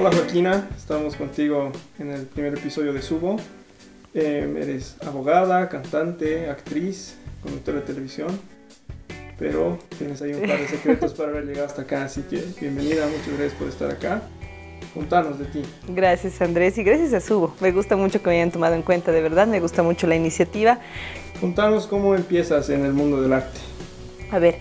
Hola Joaquina, estamos contigo en el primer episodio de Subo. Eh, eres abogada, cantante, actriz, conductora de televisión, pero tienes ahí un par de secretos para haber llegado hasta acá, así que bienvenida, muchas gracias por estar acá. Contanos de ti. Gracias Andrés y gracias a Subo. Me gusta mucho que me hayan tomado en cuenta, de verdad, me gusta mucho la iniciativa. Contanos cómo empiezas en el mundo del arte. A ver,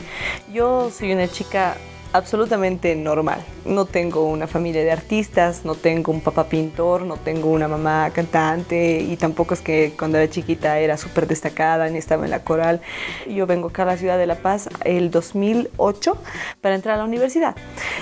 yo soy una chica absolutamente normal. No tengo una familia de artistas, no tengo un papá pintor, no tengo una mamá cantante y tampoco es que cuando era chiquita era súper destacada ni estaba en la coral. Yo vengo acá a la ciudad de La Paz el 2008 para entrar a la universidad.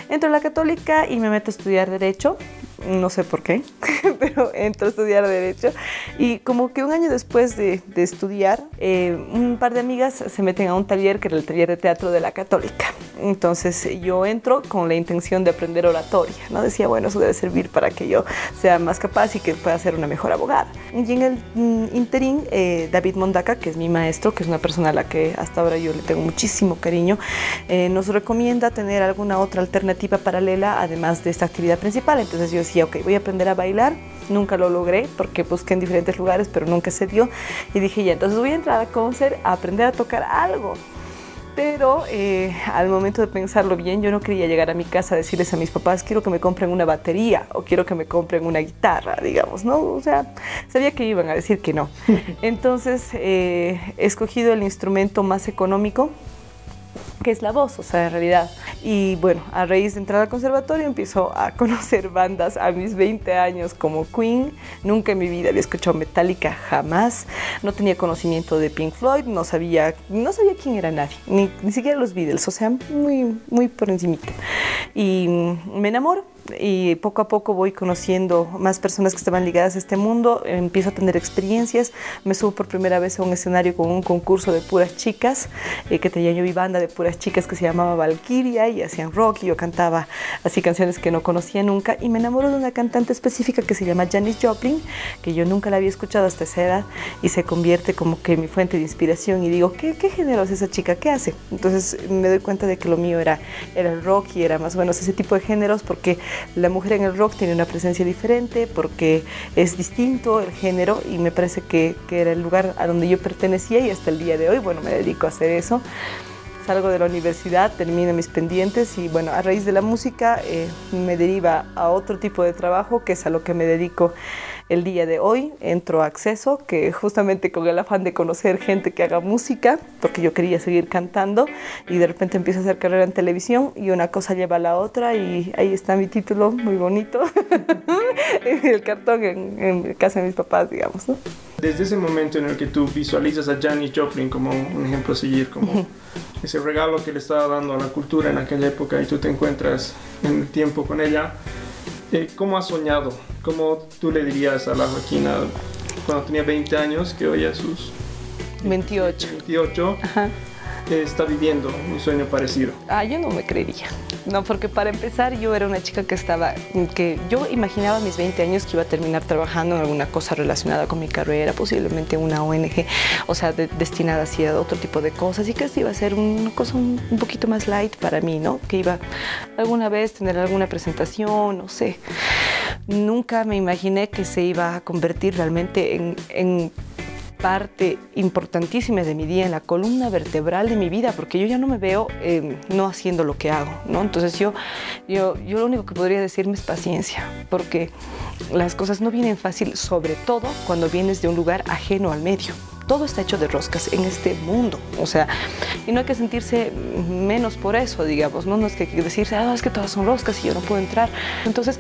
Entro a la católica y me meto a estudiar derecho no sé por qué, pero entro a estudiar Derecho y como que un año después de, estudiar, eh, un par de amigas se meten a un taller que era el taller de teatro de la Católica. Entonces yo entro con la intención de aprender oratoria, ¿no? Decía, bueno, eso debe servir para que yo sea más capaz y que pueda ser una mejor abogada. Y en el mm, interín, eh, David Mondaca, que es mi maestro, que es una persona a la que hasta ahora yo le tengo muchísimo cariño, eh, nos recomienda tener alguna otra alternativa paralela además de esta actividad principal. Entonces yo decía, ok, voy a aprender a bailar. Nunca lo logré porque busqué en diferentes lugares, pero nunca se dio. Y dije, ya, entonces voy a entrar a concert a aprender a tocar algo pero eh, al momento de pensarlo bien, yo no quería llegar a mi casa a decirles a mis papás, quiero que me compren una batería o quiero que me compren una guitarra, digamos, ¿no? O sea, sabía que iban a decir que no. Entonces, eh, he escogido el instrumento más económico, que es la voz, o sea, en realidad. Y bueno, a raíz de entrar al conservatorio empiezo a conocer bandas a mis 20 años como Queen. Nunca en mi vida había escuchado Metallica, jamás. No tenía conocimiento de Pink Floyd, no sabía, no sabía quién era nadie, ni, ni siquiera los Beatles, o sea, muy, muy por encima. Y me enamoro y poco a poco voy conociendo más personas que estaban ligadas a este mundo, empiezo a tener experiencias, me subo por primera vez a un escenario con un concurso de puras chicas, eh, que tenía yo mi banda de puras chicas que se llamaba Valkyria y hacían rock y yo cantaba así canciones que no conocía nunca y me enamoro de una cantante específica que se llama Janis Joplin, que yo nunca la había escuchado hasta esa edad y se convierte como que mi fuente de inspiración y digo, ¿qué, qué género es esa chica? ¿Qué hace? Entonces me doy cuenta de que lo mío era, era el rock y era más o menos ese tipo de géneros porque la mujer en el rock tiene una presencia diferente porque es distinto el género y me parece que, que, era el lugar a donde yo pertenecía y hasta el día de hoy, bueno, me dedico a hacer eso. Salgo de la universidad, termino mis pendientes y bueno, a raíz de la música eh, me deriva a otro tipo de trabajo que es a lo que me dedico el día de hoy entro a Acceso, que justamente con el afán de conocer gente que haga música, porque yo quería seguir cantando, y de repente empiezo a hacer carrera en televisión y una cosa lleva a la otra y ahí está mi título, muy bonito, en el cartón en, casa de mis papás, digamos. ¿no? Desde ese momento en el que tú visualizas a Janis Joplin como un ejemplo a seguir, como ese regalo que le estaba dando a la cultura en aquella época y tú te encuentras en el tiempo con ella, eh, ¿cómo has soñado? ¿Cómo tú le dirías a la Joaquina cuando tenía 20 años que hoy a sus 28, 28 está viviendo un sueño parecido? Ah, yo no me creería. No, porque para empezar yo era una chica que estaba, que yo imaginaba a mis 20 años que iba a terminar trabajando en alguna cosa relacionada con mi carrera, posiblemente una ONG, o sea, destinada hacia otro tipo de cosas y que esto iba a ser una cosa un, poquito más light para mí, ¿no? Que iba alguna vez tener alguna presentación, no sé. Nunca me imaginé que se iba a convertir realmente en, en parte importantísima de mi día, en la columna vertebral de mi vida, porque yo ya no me veo eh, no haciendo lo que hago, ¿no? Entonces yo, yo, yo lo único que podría decirme es paciencia, porque las cosas no vienen fácil, sobre todo cuando vienes de un lugar ajeno al medio todo está hecho de roscas en este mundo. O sea, y no hay que sentirse menos por eso, digamos, ¿no? No es que decirse, ah, es que todas son roscas y yo no puedo entrar. Entonces,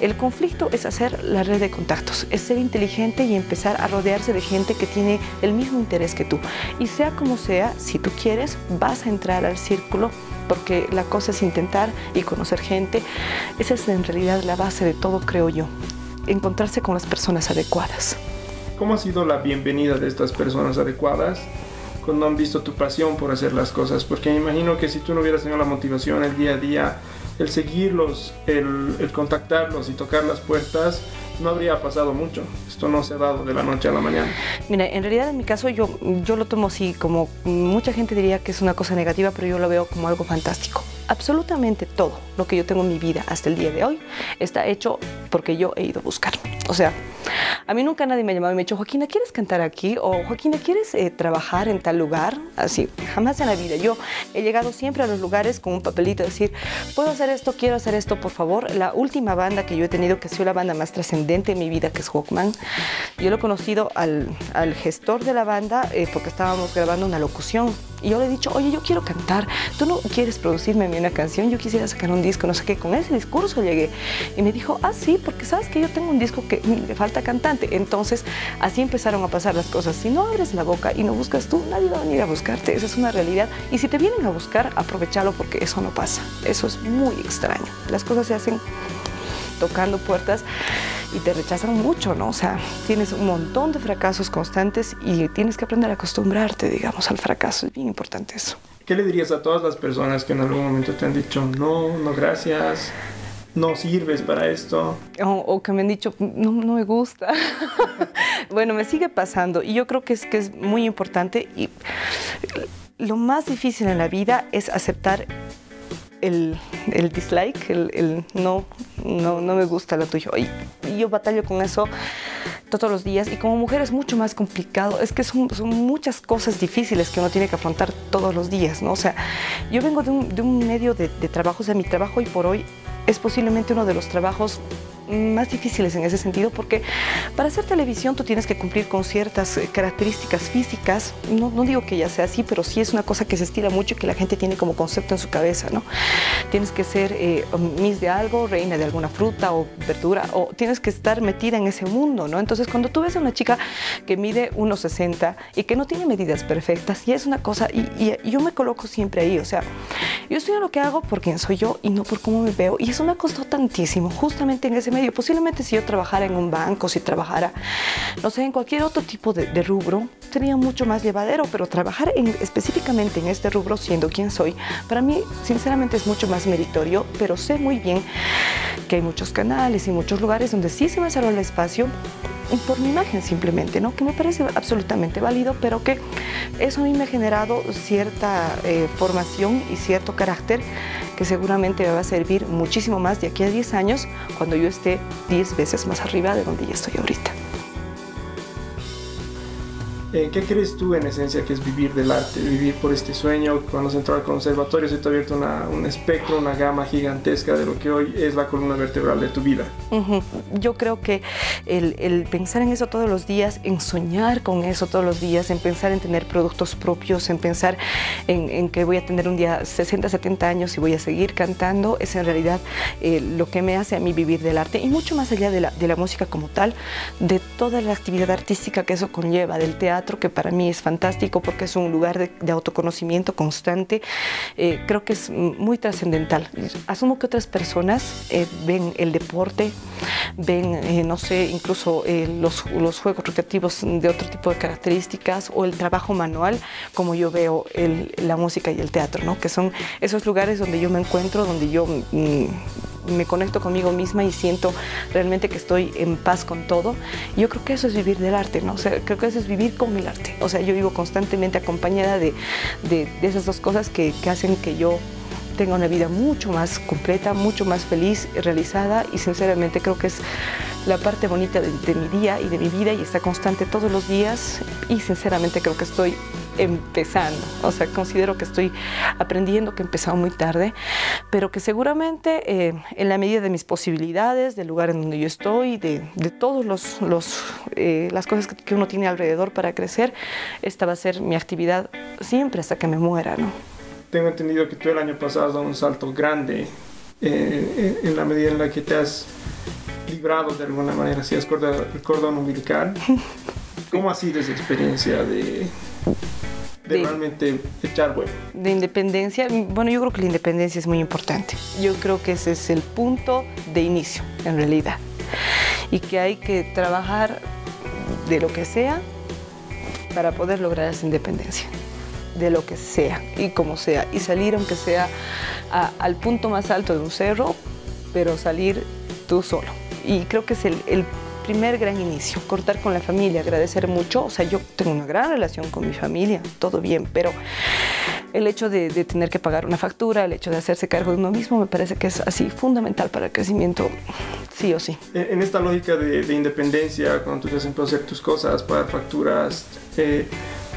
el conflicto es hacer la red de contactos, es ser inteligente y empezar a rodearse de gente que tiene el mismo interés que tú. Y sea como sea, si tú quieres, vas a entrar al círculo porque la cosa es intentar y conocer gente. Esa es en realidad la base de todo, creo yo. Encontrarse con las personas adecuadas. ¿Cómo ha sido la bienvenida de estas personas adecuadas cuando han visto tu pasión por hacer las cosas? Porque me imagino que si tú no hubieras tenido la motivación el día a día, el seguirlos, el, contactarlos y tocar las puertas, no habría pasado mucho. Esto no se ha dado de la noche a la mañana. Mira, en realidad en mi caso yo, yo lo tomo así, como mucha gente diría que es una cosa negativa, pero yo lo veo como algo fantástico absolutamente todo lo que yo tengo en mi vida hasta el día de hoy está hecho porque yo he ido a buscar. O sea, a mí nunca nadie me ha llamado y me ha dicho, Joaquina, ¿quieres cantar aquí? O Joaquina, ¿quieres eh, trabajar en tal lugar? Así, jamás en la vida. Yo he llegado siempre a los lugares con un papelito, decir, puedo hacer esto, quiero hacer esto, por favor. La última banda que yo he tenido, que ha sido la banda más trascendente en mi vida, que es Hawkman, yo lo he conocido al, al gestor de la banda eh, porque estábamos grabando una locución y yo le he dicho, oye, yo quiero cantar, tú no quieres producirme una canción, yo quisiera sacar un disco, no sé qué. Con ese discurso llegué y me dijo, ah, sí, porque sabes que yo tengo un disco que le falta cantante. Entonces, así empezaron a pasar las cosas. Si no abres la boca y no buscas tú, nadie va a venir a buscarte. Esa es una realidad. Y si te vienen a buscar, aprovechalo porque eso no pasa. Eso es muy extraño. Las cosas se hacen tocando puertas y te rechazan mucho, ¿no? O sea, tienes un montón de fracasos constantes y tienes que aprender a acostumbrarte, digamos, al fracaso. Es bien importante eso. ¿Qué le dirías a todas las personas que en algún momento te han dicho, no, no gracias, no sirves para esto? O, que me han dicho, no, no me gusta. bueno, me sigue pasando y yo creo que es, que es muy importante y lo más difícil en la vida es aceptar el, el dislike, el, el, no, no, no me gusta lo tuyo. Y, yo batallo con eso todos los días y como mujer es mucho más complicado. Es que son, son, muchas cosas difíciles que uno tiene que afrontar todos los días, ¿no? O sea, yo vengo de un, de un medio de, de trabajo, o sea, mi trabajo hoy por hoy es posiblemente uno de los trabajos más difíciles en ese sentido porque para hacer televisión tú tienes que cumplir con ciertas eh, características físicas. No, no, digo que ya sea así, pero sí es una cosa que se estila mucho y que la gente tiene como concepto en su cabeza, ¿no? Tienes que ser eh, miss de algo, reina de alguna fruta o verdura, o tienes que estar metida en ese mundo, ¿no? Entonces cuando tú ves a una chica que mide 1,60 y que no tiene medidas perfectas, y es una cosa, y, y, yo me coloco siempre ahí, o sea, yo en lo que hago por quién soy yo y no por cómo me veo, y eso me costó tantísimo, justamente en ese medio Posiblemente si yo trabajara en un banco, si trabajara, no sé, en cualquier otro tipo de, rubro, sería mucho más llevadero, pero trabajar en, específicamente en este rubro, siendo quien soy, para mí sinceramente es mucho más meritorio, pero sé muy bien que hay muchos canales y muchos lugares donde sí se me cerró el espacio por mi imagen simplemente, ¿no? que me parece absolutamente válido, pero que eso a mí me ha generado cierta eh, formación y cierto carácter que seguramente me va a servir muchísimo más de aquí a 10 años cuando yo esté 10 veces más arriba de donde ya estoy ahorita. Eh, ¿Qué crees tú en esencia que es vivir del arte, vivir por este sueño? Cuando se entró al conservatorio se te ha abierto un espectro, una gama gigantesca de lo que hoy es la columna vertebral de tu vida. Yo creo que el, pensar en eso todos los días, en soñar con eso todos los días, en pensar en tener productos propios, en pensar en, que voy a tener un día 60, 70 años y voy a seguir cantando, es en realidad eh, lo que me hace a mí vivir del arte y mucho más allá de la, de la música como tal, de toda la actividad artística que eso conlleva, del teatro que para mí es fantástico porque es un lugar de, autoconocimiento constante, eh, creo que es muy trascendental. Asumo que otras personas eh, ven el deporte, ven, eh, no sé, incluso los, los, juegos recreativos de otro tipo de características o el trabajo manual, como yo veo la música y el teatro, ¿no? que son esos lugares donde yo me encuentro, donde yo... Mm, me conecto conmigo misma y siento realmente que estoy en paz con todo. Yo creo que eso es vivir del arte, ¿no? O creo que eso es vivir con el arte. O sea, yo vivo constantemente acompañada de, de, esas dos cosas que, que hacen que yo tenga una vida mucho más completa, mucho más feliz, realizada y sinceramente creo que es la parte bonita de, de, mi día y de mi vida y está constante todos los días y sinceramente creo que estoy empezando. O sea, considero que estoy aprendiendo, que he empezado muy tarde, pero que seguramente eh, en la medida de mis posibilidades, del lugar en donde yo estoy, de, de todas los, los eh, las cosas que, uno tiene alrededor para crecer, esta va a ser mi actividad siempre hasta que me muera, ¿no? Tengo entendido que tú el año pasado has dado un salto grande eh, en la medida en la que te has librado de alguna manera, si has cortado el cordón umbilical. ¿Cómo ha sido esa experiencia de, de, realmente echar bueno. De independencia, bueno, yo creo que la independencia es muy importante. Yo creo que ese es el punto de inicio, en realidad. Y que hay que trabajar de lo que sea para poder lograr esa independencia de lo que sea y como sea y salir aunque sea al punto más alto de un cerro pero salir tú solo y creo que es el, primer gran inicio, cortar con la familia, agradecer mucho. O sea, yo tengo una gran relación con mi familia, todo bien, pero el hecho de, tener que pagar una factura, el hecho de hacerse cargo de uno mismo, me parece que es así fundamental para el crecimiento, sí o sí. En esta lógica de, independencia, cuando tú te has hacer tus cosas, pagar facturas, eh,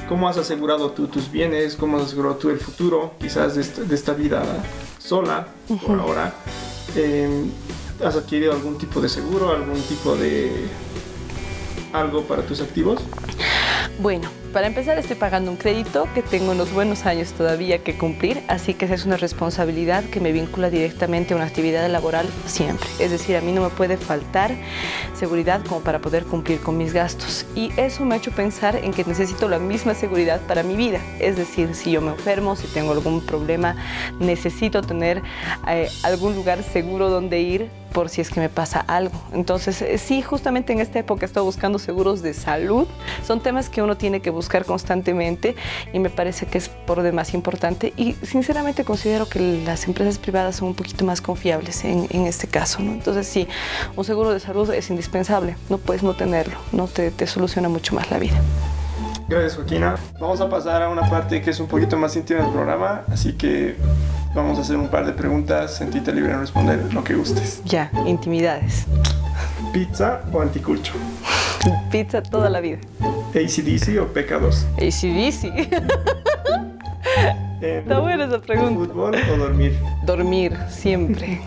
¿cómo has asegurado tú tus bienes? ¿Cómo has asegurado tú el futuro, quizás de esta, vida sola por ahora? Eh, ¿Has adquirido algún tipo de seguro, algún tipo de algo para tus activos? Bueno, para empezar estoy pagando un crédito que tengo unos buenos años todavía que cumplir, así que esa es una responsabilidad que me vincula directamente a una actividad laboral siempre. Es decir, a mí no me puede faltar seguridad como para poder cumplir con mis gastos. Y eso me ha hecho pensar en que necesito la misma seguridad para mi vida. Es decir, si yo me enfermo, si tengo algún problema, necesito tener eh, algún lugar seguro donde ir por si es que me pasa algo. Entonces, eh, sí, justamente en esta época estoy buscando seguros de salud. Son temas que uno tiene que buscar constantemente y me parece que es por demás importante y sinceramente considero que las empresas privadas son un poquito más confiables en, este caso. ¿no? Entonces, sí, un seguro de salud es indispensable. No puedes no tenerlo, no te, te soluciona mucho más la vida. Gracias, Joaquina. Vamos a pasar a una parte que es un poquito más íntima del programa, así que Vamos a hacer un par de preguntas, sentite libre en responder lo que gustes. Ya, intimidades. ¿Pizza o anticulcho? Pizza toda la vida. ¿ACDC o PK2? ACDC. Está buena esa pregunta. ¿Fútbol o dormir? Dormir, siempre.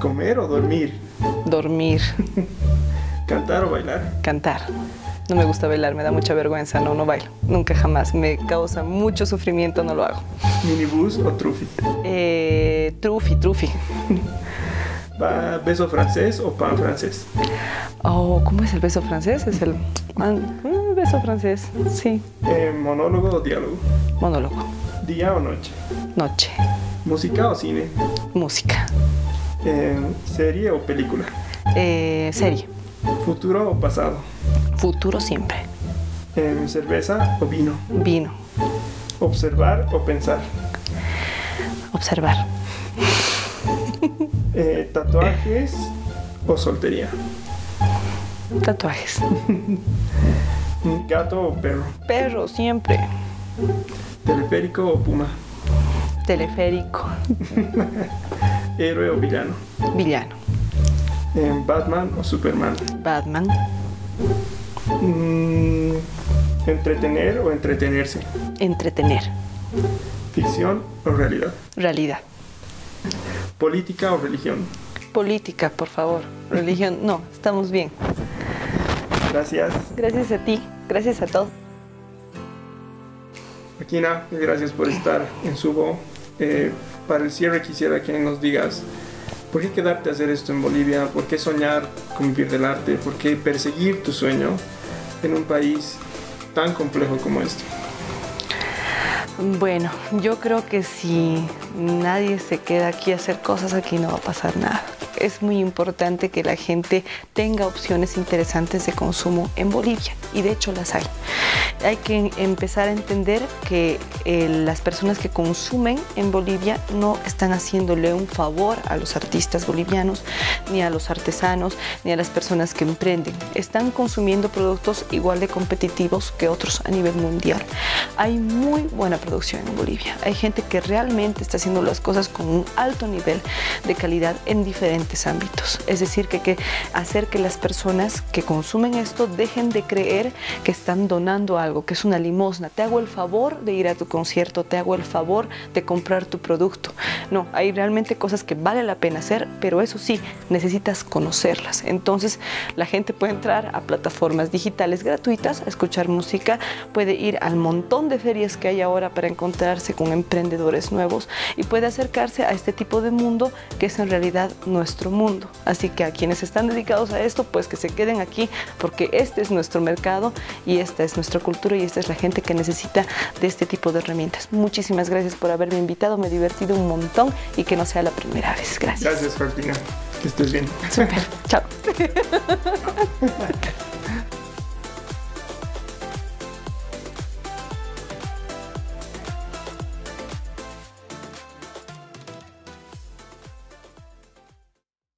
¿Comer o dormir? Dormir. ¿Cantar o bailar? Cantar. No me gusta bailar, me da mucha vergüenza, no, no bailo. Nunca jamás. Me causa mucho sufrimiento, no lo hago. ¿Minibus o trufi? Eh, trufi, trufi. ¿Beso francés o pan francés? Oh, ¿cómo es el beso francés? Es el mm, beso francés, sí. Eh, ¿Monólogo o diálogo? Monólogo. ¿Día o noche? Noche. ¿Música o cine? Música. Eh, ¿Serie o película? Eh, serie. ¿Futuro o pasado? Futuro siempre. Eh, ¿Cerveza o vino? Vino. ¿Observar o pensar? Observar. Eh, ¿Tatuajes o soltería? Tatuajes. ¿Gato o perro? Perro, siempre. ¿Teleférico o puma? Teleférico. ¿Héroe o villano? Villano. ¿Batman o Superman? Batman. Mm, ¿Entretener o entretenerse? Entretener. ¿Ficción o realidad? Realidad. ¿Política o religión? Política, por favor. Religión, no, estamos bien. Gracias. Gracias a ti, gracias a todos. Aquina, gracias por estar en Subo. Eh, para el cierre quisiera que nos digas ¿Por qué quedarte a hacer esto en Bolivia? ¿Por qué soñar con vivir del arte? ¿Por qué perseguir tu sueño en un país tan complejo como este? Bueno, yo creo que si nadie se queda aquí a hacer cosas, aquí no va a pasar nada es muy importante que la gente tenga opciones interesantes de consumo en Bolivia y de hecho las hay. Hay que empezar a entender que eh, las personas que consumen en Bolivia no están haciéndole un favor a los artistas bolivianos, ni a los artesanos, ni a las personas que emprenden. Están consumiendo productos igual de competitivos que otros a nivel mundial. Hay muy buena producción en Bolivia. Hay gente que realmente está haciendo las cosas con un alto nivel de calidad en diferentes ámbitos. Es decir, que que hacer que las personas que consumen esto dejen de creer que están donando algo, que es una limosna. Te hago el favor de ir a tu concierto, te hago el favor de comprar tu producto. No, hay realmente cosas que vale la pena hacer, pero eso sí, necesitas conocerlas. Entonces, la gente puede entrar a plataformas digitales gratuitas a escuchar música, puede ir al montón de ferias que hay ahora para encontrarse con emprendedores nuevos y puede acercarse a este tipo de mundo que es en realidad nuestro mundo. Así que a quienes están dedicados a esto, pues que se queden aquí porque este es nuestro mercado y esta es nuestra cultura y esta es la gente que necesita de este tipo de herramientas. Muchísimas gracias por haberme invitado, me he divertido un montón y que no sea la primera vez. Gracias. Gracias, Martina. Que estés bien. Super. Chao.